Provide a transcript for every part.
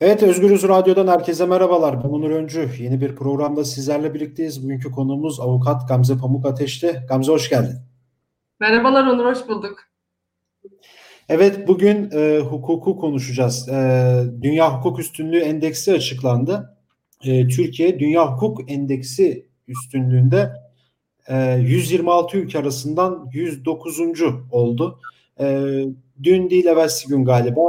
Evet Özgürüz Radyo'dan herkese merhabalar. Ben Onur Öncü. Yeni bir programda sizlerle birlikteyiz. Bugünkü konuğumuz avukat Gamze Pamuk Ateşli. Gamze hoş geldin. Merhabalar Onur, hoş bulduk. Evet bugün e, hukuku konuşacağız. E, Dünya Hukuk Üstünlüğü Endeksi açıklandı. E, Türkiye Dünya Hukuk Endeksi üstünlüğünde e, 126 ülke arasından 109. oldu. E, dün değil evvelsi gün galiba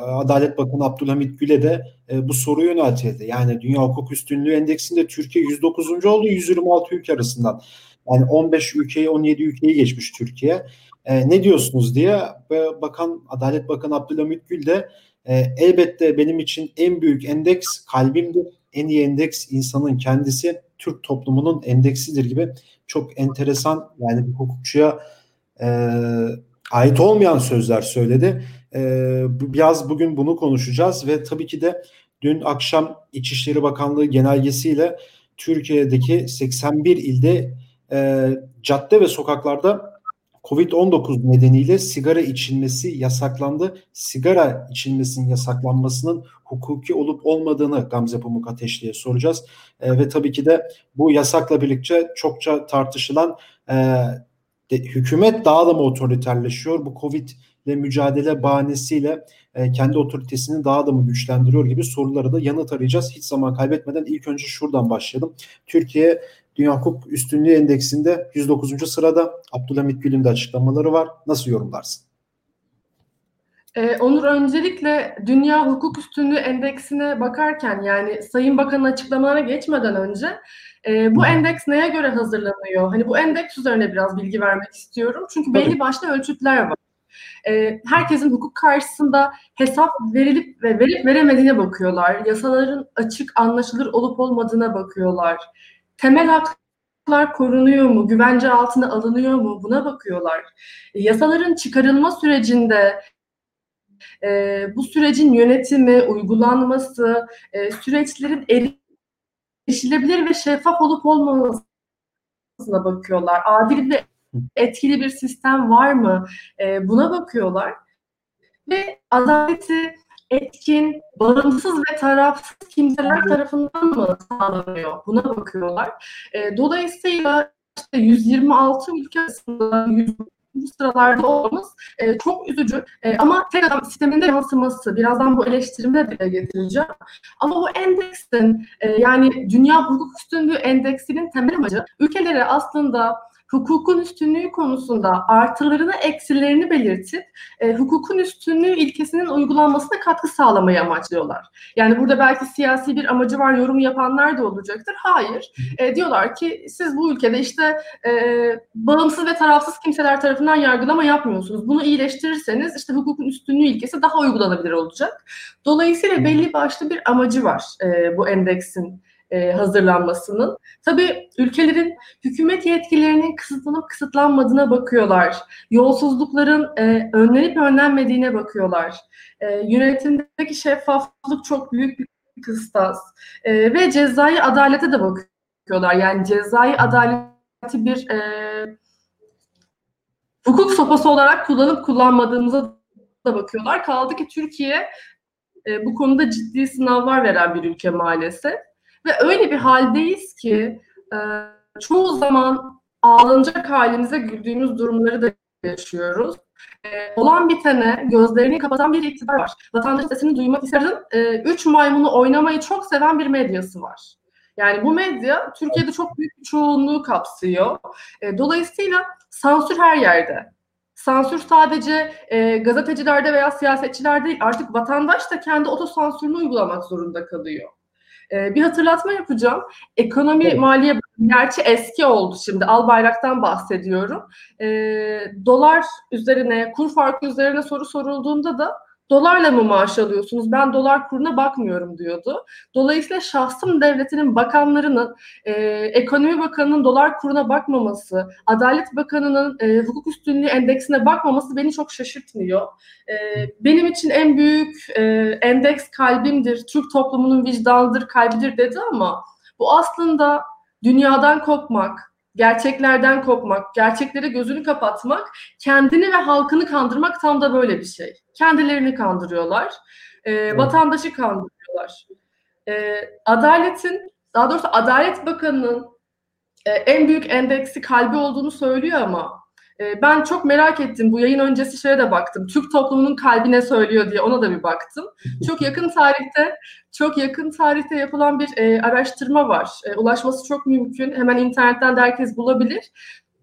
Adalet Bakanı Abdülhamit Gül'e de e, bu soruyu yöneltildi. Yani Dünya Hukuk Üstünlüğü Endeksinde Türkiye 109. oldu 126 ülke arasından. Yani 15 ülkeyi 17 ülkeyi geçmiş Türkiye. E, ne diyorsunuz diye ve Bakan Adalet Bakanı Abdülhamit Gül de e, elbette benim için en büyük endeks kalbimdir. En iyi endeks insanın kendisi. Türk toplumunun endeksidir gibi çok enteresan yani bir hukukçuya e, ait olmayan sözler söyledi. Ee, biraz bugün bunu konuşacağız ve tabii ki de dün akşam İçişleri Bakanlığı genelgesiyle Türkiye'deki 81 ilde e, cadde ve sokaklarda Covid-19 nedeniyle sigara içilmesi yasaklandı. Sigara içilmesinin yasaklanmasının hukuki olup olmadığını Gamze Pamuk Ateşli'ye soracağız. E, ve tabii ki de bu yasakla birlikte çokça tartışılan e, hükümet daha da mı otoriterleşiyor? Bu Covid ile mücadele bahanesiyle e, kendi otoritesini daha da mı güçlendiriyor gibi soruları da yanıt arayacağız. Hiç zaman kaybetmeden ilk önce şuradan başlayalım. Türkiye Dünya Hukuk Üstünlüğü Endeksinde 109. sırada Abdülhamit Gül'ün de açıklamaları var. Nasıl yorumlarsın? Ee, Onur öncelikle Dünya Hukuk Üstünlüğü Endeksine bakarken yani Sayın Bakan'ın açıklamalarına geçmeden önce e, bu endeks neye göre hazırlanıyor? Hani bu endeks üzerine biraz bilgi vermek istiyorum. Çünkü belli başlı ölçütler var. E, herkesin hukuk karşısında hesap verilip ve verip veremediğine bakıyorlar. Yasaların açık anlaşılır olup olmadığına bakıyorlar. Temel haklar korunuyor mu? Güvence altına alınıyor mu? Buna bakıyorlar. E, yasaların çıkarılma sürecinde e, bu sürecin yönetimi, uygulanması, e, süreçlerin erişilebilir ve şeffaf olup olmamasına bakıyorlar. Adil ve etkili bir sistem var mı? E, buna bakıyorlar. Ve adaleti etkin, bağımsız ve tarafsız kimseler tarafından mı sağlanıyor? Buna bakıyorlar. E, dolayısıyla işte 126 ülke arasında 100 bu sıralarda olmamız e, çok üzücü. E, ama tek adam sisteminde yansıması, birazdan bu eleştirimi dile getireceğim. Ama bu endeksin, e, yani Dünya Hukuk Üstünlüğü Endeksinin temel amacı ülkelere aslında hukukun üstünlüğü konusunda artılarını eksilerini belirtip e, hukukun üstünlüğü ilkesinin uygulanmasına katkı sağlamayı amaçlıyorlar. Yani burada belki siyasi bir amacı var yorum yapanlar da olacaktır. Hayır. E, diyorlar ki siz bu ülkede işte e, bağımsız ve tarafsız kimseler tarafından yargılama yapmıyorsunuz. Bunu iyileştirirseniz işte hukukun üstünlüğü ilkesi daha uygulanabilir olacak. Dolayısıyla belli başlı bir amacı var e, bu endeksin e, hazırlanmasının. Tabii ülkelerin hükümet yetkilerinin kısıtlanıp kısıtlanmadığına bakıyorlar. Yolsuzlukların e, önlenip önlenmediğine bakıyorlar. E, yönetimdeki şeffaflık çok büyük bir kıstas. E, ve cezai adalete de bakıyorlar. Yani cezai adaleti bir e, hukuk sopası olarak kullanıp kullanmadığımıza da bakıyorlar. Kaldı ki Türkiye e, bu konuda ciddi sınavlar veren bir ülke maalesef. Ve öyle bir haldeyiz ki e, çoğu zaman ağlanacak halimize güldüğümüz durumları da yaşıyoruz. E, olan bitene gözlerini kapatan bir iktidar var. Vatandaş sesini duymak isterin. E, üç maymunu oynamayı çok seven bir medyası var. Yani bu medya Türkiye'de çok büyük bir çoğunluğu kapsıyor. E, dolayısıyla sansür her yerde. Sansür sadece e, gazetecilerde veya siyasetçilerde değil artık vatandaş da kendi otosansürünü uygulamak zorunda kalıyor. E, bir hatırlatma yapacağım. Ekonomi evet. maliye gerçi eski oldu şimdi. Al bayraktan bahsediyorum. E, dolar üzerine, kur farkı üzerine soru sorulduğunda da dolarla mı maaş alıyorsunuz? Ben dolar kuruna bakmıyorum diyordu. Dolayısıyla şahsım devletinin bakanlarının, e, ekonomi bakanının dolar kuruna bakmaması, adalet bakanının e, hukuk üstünlüğü endeksine bakmaması beni çok şaşırtmıyor. E, benim için en büyük e, endeks kalbimdir, Türk toplumunun vicdanıdır, kalbidir dedi ama bu aslında dünyadan kopmak, gerçeklerden kopmak, gerçeklere gözünü kapatmak, kendini ve halkını kandırmak tam da böyle bir şey. Kendilerini kandırıyorlar, e, vatandaşı kandırıyorlar. E, adaletin, daha doğrusu Adalet Bakanı'nın e, en büyük endeksi kalbi olduğunu söylüyor ama e, ben çok merak ettim. Bu yayın öncesi şeye de baktım. Türk toplumunun kalbi ne söylüyor diye ona da bir baktım. Çok yakın tarihte çok yakın tarihte yapılan bir e, araştırma var. E, ulaşması çok mümkün. Hemen internetten de herkes bulabilir.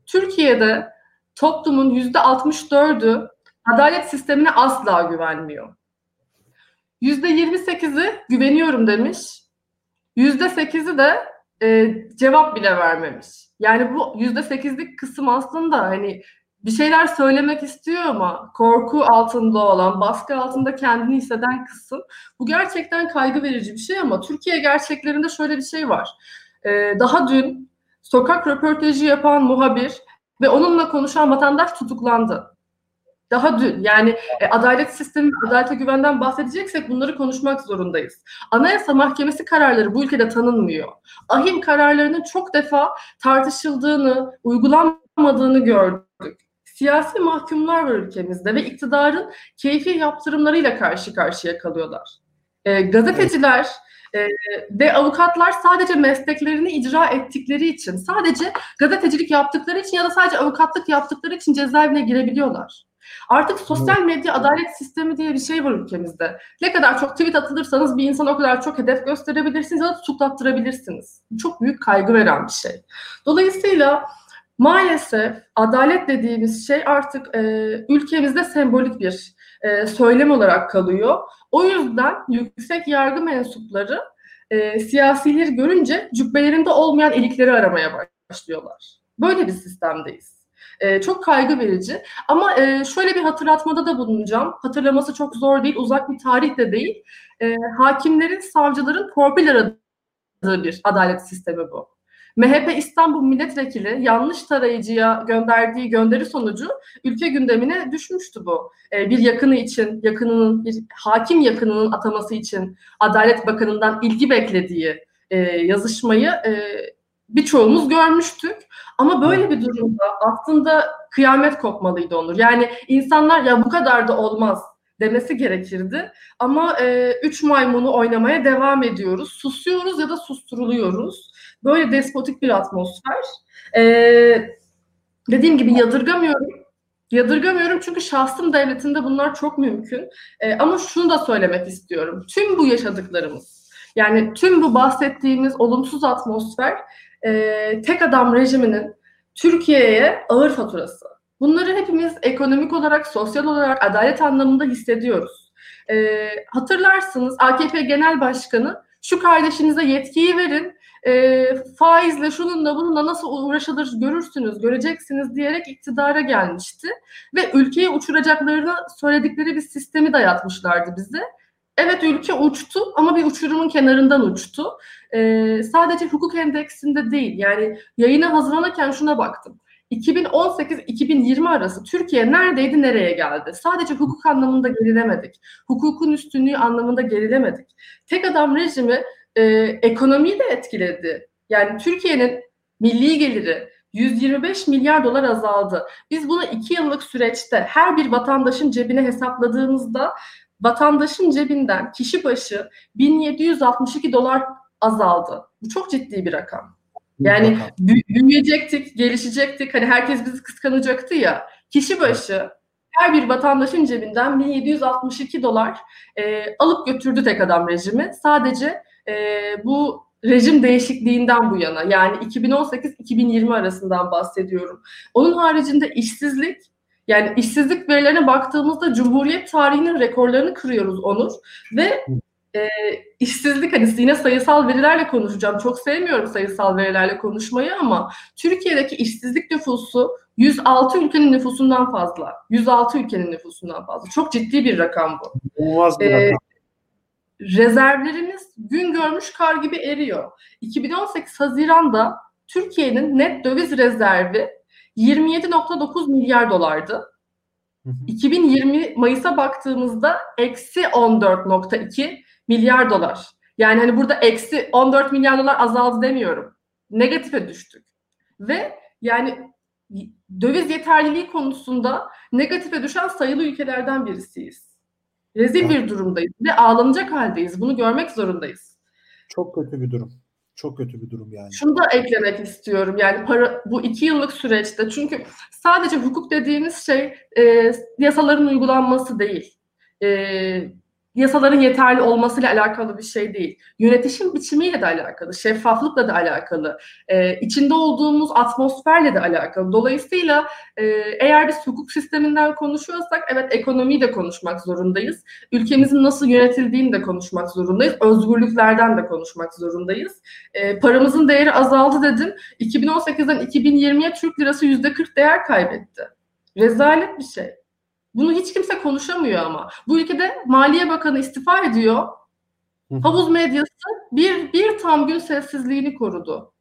Türkiye'de toplumun yüzde 64'ü adalet sistemine asla güvenmiyor. Yüzde 28'i güveniyorum demiş. Yüzde 8'i de e, cevap bile vermemiş. Yani bu yüzde sekizlik kısım aslında hani bir şeyler söylemek istiyor ama korku altında olan, baskı altında kendini hisseden kısım. Bu gerçekten kaygı verici bir şey ama Türkiye gerçeklerinde şöyle bir şey var. Ee, daha dün sokak röportajı yapan muhabir ve onunla konuşan vatandaş tutuklandı. Daha dün yani e, adalet sistemi, adalete güvenden bahsedeceksek bunları konuşmak zorundayız. Anayasa Mahkemesi kararları bu ülkede tanınmıyor. Ahim kararlarının çok defa tartışıldığını, uygulanmadığını gördük. Siyasi mahkumlar var ülkemizde ve iktidarın keyfi yaptırımlarıyla karşı karşıya kalıyorlar. E, gazeteciler, e, ve avukatlar sadece mesleklerini icra ettikleri için, sadece gazetecilik yaptıkları için ya da sadece avukatlık yaptıkları için cezaevine girebiliyorlar. Artık sosyal medya adalet sistemi diye bir şey var ülkemizde. Ne kadar çok tweet atılırsanız bir insan o kadar çok hedef gösterebilirsiniz ya da tutuklattırabilirsiniz. Çok büyük kaygı veren bir şey. Dolayısıyla maalesef adalet dediğimiz şey artık e, ülkemizde sembolik bir e, söylem olarak kalıyor. O yüzden yüksek yargı mensupları e, siyasileri görünce cübbelerinde olmayan ilikleri aramaya başlıyorlar. Böyle bir sistemdeyiz. E, çok kaygı verici. Ama e, şöyle bir hatırlatmada da bulunacağım. Hatırlaması çok zor değil, uzak bir tarih de değil. E, hakimlerin, savcıların torpil aradığı bir adalet sistemi bu. MHP İstanbul Milletvekili yanlış tarayıcıya gönderdiği gönderi sonucu ülke gündemine düşmüştü bu. E, bir yakını için, yakınının, bir hakim yakınının ataması için Adalet Bakanı'ndan ilgi beklediği e, yazışmayı e, birçoğumuz görmüştük. Ama böyle bir durumda aslında kıyamet kopmalıydı Onur. Yani insanlar ya bu kadar da olmaz demesi gerekirdi. Ama e, üç maymunu oynamaya devam ediyoruz. Susuyoruz ya da susturuluyoruz. Böyle despotik bir atmosfer. E, dediğim gibi yadırgamıyorum. Yadırgamıyorum çünkü şahsım devletinde bunlar çok mümkün. E, ama şunu da söylemek istiyorum. Tüm bu yaşadıklarımız, yani tüm bu bahsettiğimiz olumsuz atmosfer e, tek adam rejiminin Türkiye'ye ağır faturası. Bunları hepimiz ekonomik olarak, sosyal olarak, adalet anlamında hissediyoruz. E, hatırlarsınız AKP Genel Başkanı şu kardeşinize yetkiyi verin, e, faizle şununla bununla nasıl uğraşılır görürsünüz, göreceksiniz diyerek iktidara gelmişti. Ve ülkeyi uçuracaklarını söyledikleri bir sistemi dayatmışlardı bize. Evet ülke uçtu ama bir uçurumun kenarından uçtu. Ee, sadece hukuk endeksinde değil yani yayına hazırlanırken şuna baktım. 2018-2020 arası Türkiye neredeydi nereye geldi? Sadece hukuk anlamında gerilemedik. Hukukun üstünlüğü anlamında gerilemedik. Tek adam rejimi e, ekonomiyi de etkiledi. Yani Türkiye'nin milli geliri 125 milyar dolar azaldı. Biz bunu iki yıllık süreçte her bir vatandaşın cebine hesapladığımızda vatandaşın cebinden kişi başı 1762 dolar azaldı. Bu çok ciddi bir rakam. Yani büyüyecektik, gelişecektik. Hani herkes bizi kıskanacaktı ya. Kişi başı her bir vatandaşın cebinden 1762 dolar e, alıp götürdü tek adam rejimi. Sadece e, bu rejim değişikliğinden bu yana yani 2018-2020 arasından bahsediyorum. Onun haricinde işsizlik yani işsizlik verilerine baktığımızda Cumhuriyet tarihinin rekorlarını kırıyoruz Onur ve e, işsizlik hani yine sayısal verilerle konuşacağım. Çok sevmiyorum sayısal verilerle konuşmayı ama Türkiye'deki işsizlik nüfusu 106 ülkenin nüfusundan fazla. 106 ülkenin nüfusundan fazla. Çok ciddi bir rakam bu. Olmaz bir ee, rakam. Rezervlerimiz gün görmüş kar gibi eriyor. 2018 Haziran'da Türkiye'nin net döviz rezervi 27.9 milyar dolardı. 2020 Mayıs'a baktığımızda eksi 14.2 milyar dolar. Yani hani burada eksi 14 milyar dolar azaldı demiyorum. Negatife düştük. Ve yani döviz yeterliliği konusunda negatife düşen sayılı ülkelerden birisiyiz. Rezil bir durumdayız ve ağlanacak haldeyiz. Bunu görmek zorundayız. Çok kötü bir durum. Çok kötü bir durum yani. Şunu da eklemek istiyorum. Yani para bu iki yıllık süreçte çünkü sadece hukuk dediğimiz şey e, yasaların uygulanması değil. E, yasaların yeterli olmasıyla alakalı bir şey değil. Yönetişim biçimiyle de alakalı, şeffaflıkla da alakalı, e, içinde olduğumuz atmosferle de alakalı. Dolayısıyla e, eğer biz hukuk sisteminden konuşuyorsak evet ekonomiyi de konuşmak zorundayız. Ülkemizin nasıl yönetildiğini de konuşmak zorundayız. Özgürlüklerden de konuşmak zorundayız. E, paramızın değeri azaldı dedim. 2018'den 2020'ye Türk lirası %40 değer kaybetti. Rezalet bir şey. Bunu hiç kimse konuşamıyor ama. Bu ülkede Maliye Bakanı istifa ediyor. Havuz medyası bir, bir tam gün sessizliğini korudu.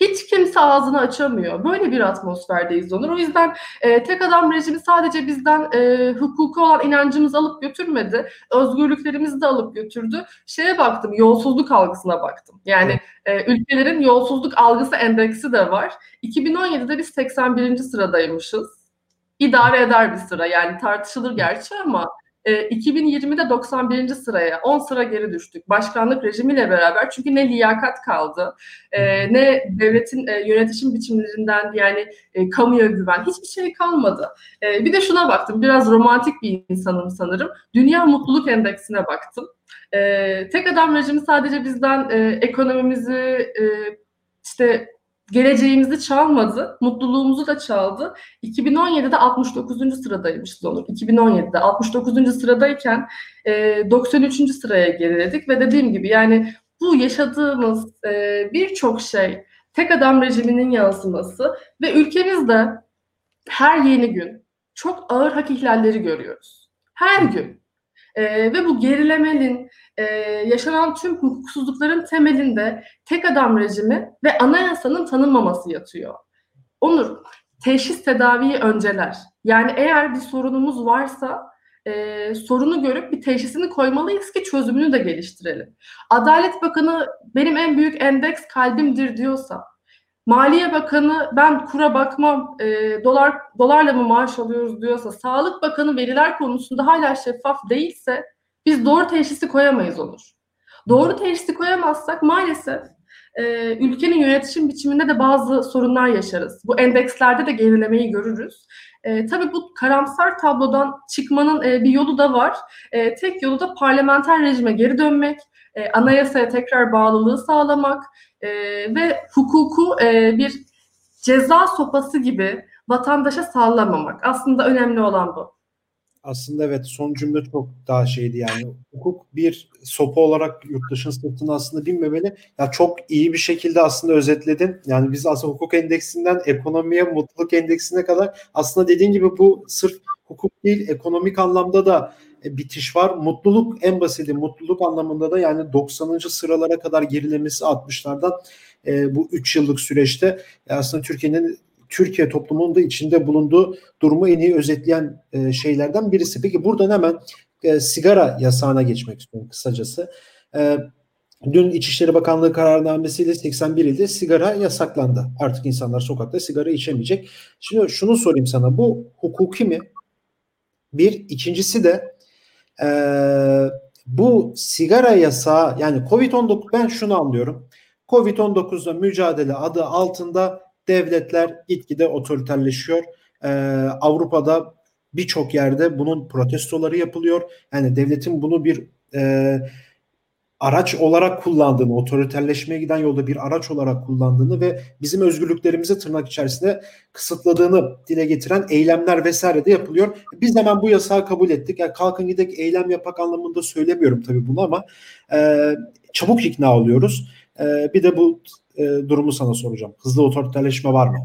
Hiç kimse ağzını açamıyor. Böyle bir atmosferdeyiz Onur. O yüzden e, tek adam rejimi sadece bizden e, hukuka olan inancımızı alıp götürmedi. Özgürlüklerimizi de alıp götürdü. Şeye baktım, yolsuzluk algısına baktım. Yani e, ülkelerin yolsuzluk algısı endeksi de var. 2017'de biz 81. sıradaymışız idare eder bir sıra. Yani tartışılır gerçi ama e, 2020'de 91. sıraya 10 sıra geri düştük. Başkanlık rejimiyle beraber çünkü ne liyakat kaldı e, ne devletin e, yönetişim biçimlerinden yani e, kamuya güven hiçbir şey kalmadı. E, bir de şuna baktım biraz romantik bir insanım sanırım. Dünya Mutluluk Endeksine baktım. E, tek adam rejimi sadece bizden e, ekonomimizi e, işte geleceğimizi çalmadı, mutluluğumuzu da çaldı. 2017'de 69. sıradaymışız Onur. 2017'de 69. sıradayken e, 93. sıraya geriledik ve dediğim gibi yani bu yaşadığımız e, birçok şey tek adam rejiminin yansıması ve ülkemizde her yeni gün çok ağır hak ihlalleri görüyoruz. Her gün. E, ve bu gerilemenin, e, yaşanan tüm hukuksuzlukların temelinde tek adam rejimi ve anayasanın tanınmaması yatıyor. Onur, teşhis tedaviyi önceler. Yani eğer bir sorunumuz varsa e, sorunu görüp bir teşhisini koymalıyız ki çözümünü de geliştirelim. Adalet Bakanı benim en büyük endeks kalbimdir diyorsa, Maliye Bakanı ben kura bakmam, e, dolar dolarla mı maaş alıyoruz diyorsa, Sağlık Bakanı veriler konusunda hala şeffaf değilse biz doğru teşhisi koyamayız olur. Doğru teşhisi koyamazsak maalesef e, ülkenin yönetişim biçiminde de bazı sorunlar yaşarız. Bu endekslerde de gerilemeyi görürüz. E, tabii bu karamsar tablodan çıkmanın e, bir yolu da var. E, tek yolu da parlamenter rejime geri dönmek, e, anayasaya tekrar bağlılığı sağlamak e, ve hukuku e, bir ceza sopası gibi vatandaşa sallamamak. Aslında önemli olan bu aslında evet son cümle çok daha şeydi yani. Hukuk bir sopa olarak yurttaşın sırtına aslında binmemeli. Ya çok iyi bir şekilde aslında özetledin. Yani biz aslında hukuk endeksinden ekonomiye, mutluluk endeksine kadar aslında dediğin gibi bu sırf hukuk değil ekonomik anlamda da e, bitiş var. Mutluluk en basiti mutluluk anlamında da yani 90. sıralara kadar gerilemesi 60'lardan e, bu 3 yıllık süreçte e, aslında Türkiye'nin Türkiye toplumunun da içinde bulunduğu durumu en iyi özetleyen e, şeylerden birisi. Peki buradan hemen e, sigara yasağına geçmek istiyorum kısacası. E, dün İçişleri Bakanlığı kararnamesiyle 81 ilde sigara yasaklandı. Artık insanlar sokakta sigara içemeyecek. Şimdi şunu sorayım sana. Bu hukuki mi? Bir. ikincisi de e, bu sigara yasağı yani Covid-19 ben şunu anlıyorum. Covid-19'la mücadele adı altında devletler gitgide otoriterleşiyor. Ee, Avrupa'da birçok yerde bunun protestoları yapılıyor. Yani devletin bunu bir e, araç olarak kullandığını, otoriterleşmeye giden yolda bir araç olarak kullandığını ve bizim özgürlüklerimizi tırnak içerisinde kısıtladığını dile getiren eylemler vesaire de yapılıyor. Biz hemen bu yasağı kabul ettik. Yani kalkın gidek eylem yapak anlamında söylemiyorum tabii bunu ama e, çabuk ikna oluyoruz. E, bir de bu e, durumu sana soracağım. Hızlı otoriterleşme var mı?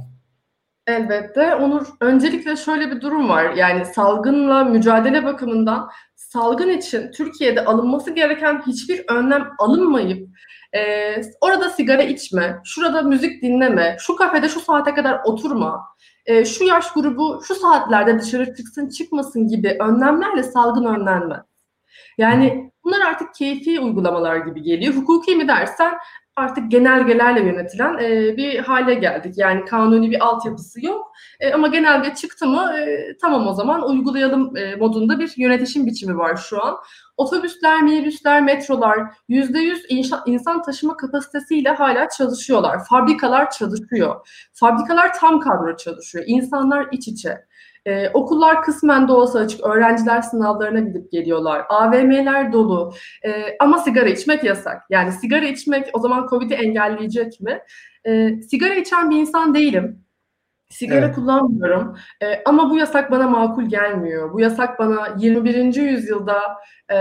Elbette. Onur, öncelikle şöyle bir durum var. Yani salgınla mücadele bakımından salgın için Türkiye'de alınması gereken hiçbir önlem alınmayıp e, orada sigara içme, şurada müzik dinleme, şu kafede şu saate kadar oturma, e, şu yaş grubu şu saatlerde dışarı çıksın çıkmasın gibi önlemlerle salgın önlenmez. Yani bunlar artık keyfi uygulamalar gibi geliyor. Hukuki mi dersen artık genelgelerle yönetilen e, bir hale geldik. Yani kanuni bir altyapısı yok. E, ama genelge çıktı mı e, tamam o zaman uygulayalım e, modunda bir yönetişim biçimi var şu an. Otobüsler, minibüsler, metrolar %100 insan taşıma kapasitesiyle hala çalışıyorlar. Fabrikalar çalışıyor. Fabrikalar tam kadro çalışıyor. İnsanlar iç içe. Ee, okullar kısmen doğası açık. Öğrenciler sınavlarına gidip geliyorlar. AVM'ler dolu. Ee, ama sigara içmek yasak. Yani sigara içmek o zaman COVID'i engelleyecek mi? Ee, sigara içen bir insan değilim. Sigara evet. kullanmıyorum ee, ama bu yasak bana makul gelmiyor. Bu yasak bana 21. yüzyılda e,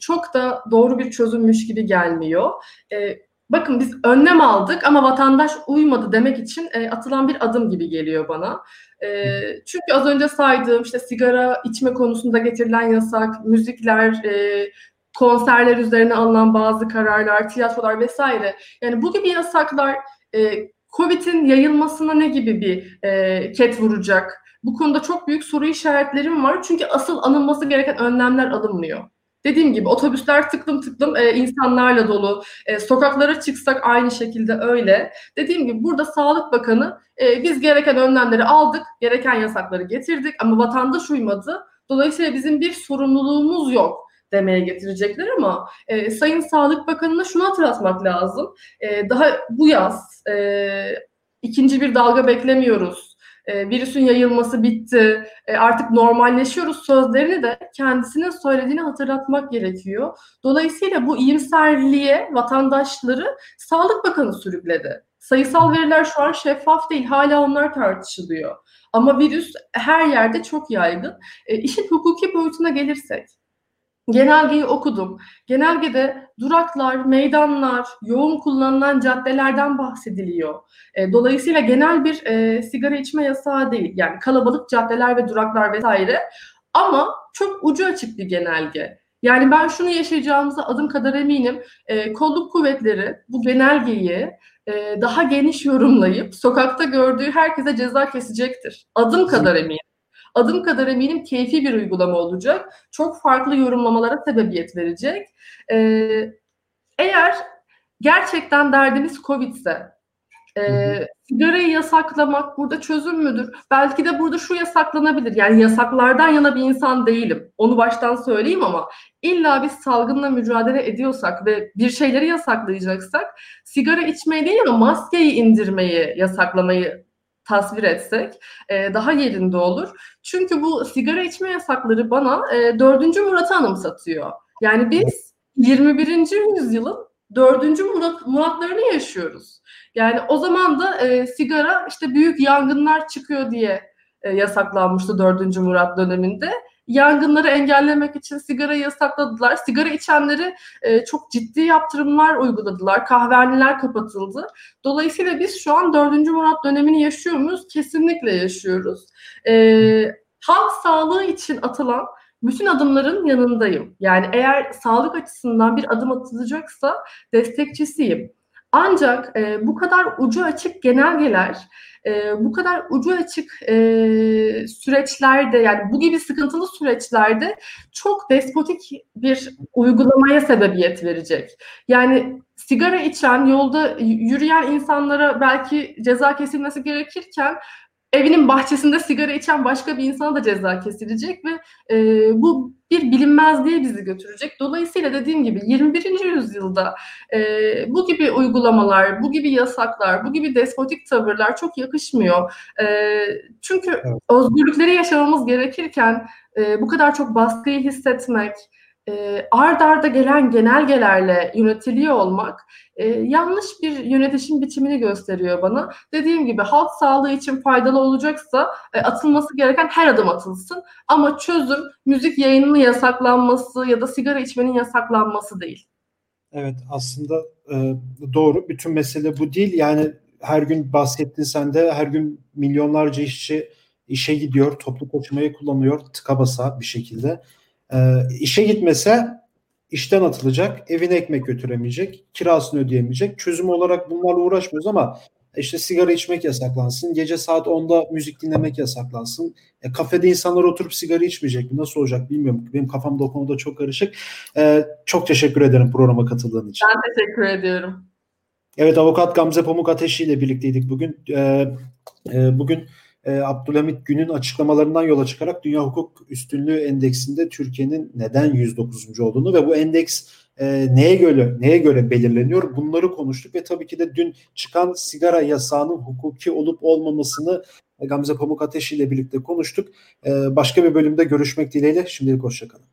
çok da doğru bir çözümmüş gibi gelmiyor. E, bakın biz önlem aldık ama vatandaş uymadı demek için e, atılan bir adım gibi geliyor bana. E, çünkü az önce saydığım işte sigara içme konusunda getirilen yasak, müzikler, e, konserler üzerine alınan bazı kararlar, tiyatrolar vesaire. Yani bu gibi yasaklar e, COVID'in yayılmasına ne gibi bir e, ket vuracak? Bu konuda çok büyük soru işaretlerim var. Çünkü asıl alınması gereken önlemler alınmıyor. Dediğim gibi otobüsler tıklım tıklım e, insanlarla dolu. E, sokaklara çıksak aynı şekilde öyle. Dediğim gibi burada Sağlık Bakanı e, biz gereken önlemleri aldık, gereken yasakları getirdik ama vatandaş uymadı. Dolayısıyla bizim bir sorumluluğumuz yok demeye getirecekler ama e, Sayın Sağlık Bakanı'na şunu hatırlatmak lazım. E, daha bu yaz e, ikinci bir dalga beklemiyoruz. E, virüsün yayılması bitti. E, artık normalleşiyoruz sözlerini de kendisinin söylediğini hatırlatmak gerekiyor. Dolayısıyla bu iyimserliğe vatandaşları Sağlık Bakanı sürükledi. Sayısal veriler şu an şeffaf değil. Hala onlar tartışılıyor. Ama virüs her yerde çok yaygın. E, işin hukuki boyutuna gelirsek, Genelgeyi okudum. Genelgede duraklar, meydanlar, yoğun kullanılan caddelerden bahsediliyor. E, dolayısıyla genel bir e, sigara içme yasağı değil. Yani kalabalık caddeler ve duraklar vesaire. Ama çok ucu açık bir genelge. Yani ben şunu yaşayacağımıza adım kadar eminim. E, kolluk kuvvetleri bu genelgeyi e, daha geniş yorumlayıp sokakta gördüğü herkese ceza kesecektir. Adım kadar eminim adım kadar eminim keyfi bir uygulama olacak. Çok farklı yorumlamalara sebebiyet verecek. Ee, eğer gerçekten derdimiz Covid ise e, sigarayı yasaklamak burada çözüm müdür? Belki de burada şu yasaklanabilir. Yani yasaklardan yana bir insan değilim. Onu baştan söyleyeyim ama illa biz salgınla mücadele ediyorsak ve bir şeyleri yasaklayacaksak sigara içmeyi değil ama maskeyi indirmeyi, yasaklamayı tasvir etsek e, daha yerinde olur. Çünkü bu sigara içme yasakları bana e, 4. Murat'ı anımsatıyor. Yani biz 21. yüzyılın 4. Murat, Muratlarını yaşıyoruz. Yani o zaman da e, sigara işte büyük yangınlar çıkıyor diye e, yasaklanmıştı 4. Murat döneminde yangınları engellemek için sigara yasakladılar. Sigara içenleri e, çok ciddi yaptırımlar uyguladılar. Kahvehaneler kapatıldı. Dolayısıyla biz şu an 4. Murat dönemini yaşıyor muyuz? Kesinlikle yaşıyoruz. E, halk sağlığı için atılan bütün adımların yanındayım. Yani eğer sağlık açısından bir adım atılacaksa destekçisiyim. Ancak e, bu kadar ucu açık genelgeler e, bu kadar ucu açık e, süreçlerde yani bu gibi sıkıntılı süreçlerde çok despotik bir uygulamaya sebebiyet verecek. Yani sigara içen, yolda yürüyen insanlara belki ceza kesilmesi gerekirken evinin bahçesinde sigara içen başka bir insana da ceza kesilecek ve e, bu bir bilinmezliğe bizi götürecek. Dolayısıyla dediğim gibi 21. yüzyılda e, bu gibi uygulamalar, bu gibi yasaklar, bu gibi despotik tavırlar çok yakışmıyor. E, çünkü evet. özgürlükleri yaşamamız gerekirken e, bu kadar çok baskıyı hissetmek, e, ard arda gelen genelgelerle yönetiliyor olmak e, yanlış bir yönetişim biçimini gösteriyor bana. Dediğim gibi halk sağlığı için faydalı olacaksa e, atılması gereken her adım atılsın. Ama çözüm müzik yayınının yasaklanması ya da sigara içmenin yasaklanması değil. Evet aslında e, doğru. Bütün mesele bu değil. Yani her gün bahsettin sen de her gün milyonlarca işçi işe gidiyor, toplu taşımayı kullanıyor tıka basa bir şekilde. E, işe gitmese işten atılacak, evine ekmek götüremeyecek, kirasını ödeyemeyecek. Çözüm olarak bunlarla uğraşmıyoruz ama işte sigara içmek yasaklansın, gece saat 10'da müzik dinlemek yasaklansın. E, kafede insanlar oturup sigara içmeyecek mi? Nasıl olacak bilmiyorum. Benim kafamda o konuda çok karışık. E, çok teşekkür ederim programa katıldığın için. Ben teşekkür ediyorum. Evet avukat Gamze Pamuk Ateşi ile birlikteydik bugün. Ee, e, bugün e, Abdülhamit Gün'ün açıklamalarından yola çıkarak Dünya Hukuk Üstünlüğü Endeksinde Türkiye'nin neden 109. olduğunu ve bu endeks e, neye göre neye göre belirleniyor bunları konuştuk ve tabii ki de dün çıkan sigara yasağının hukuki olup olmamasını Gamze Pamuk Ateşi ile birlikte konuştuk. E, başka bir bölümde görüşmek dileğiyle şimdilik hoşçakalın.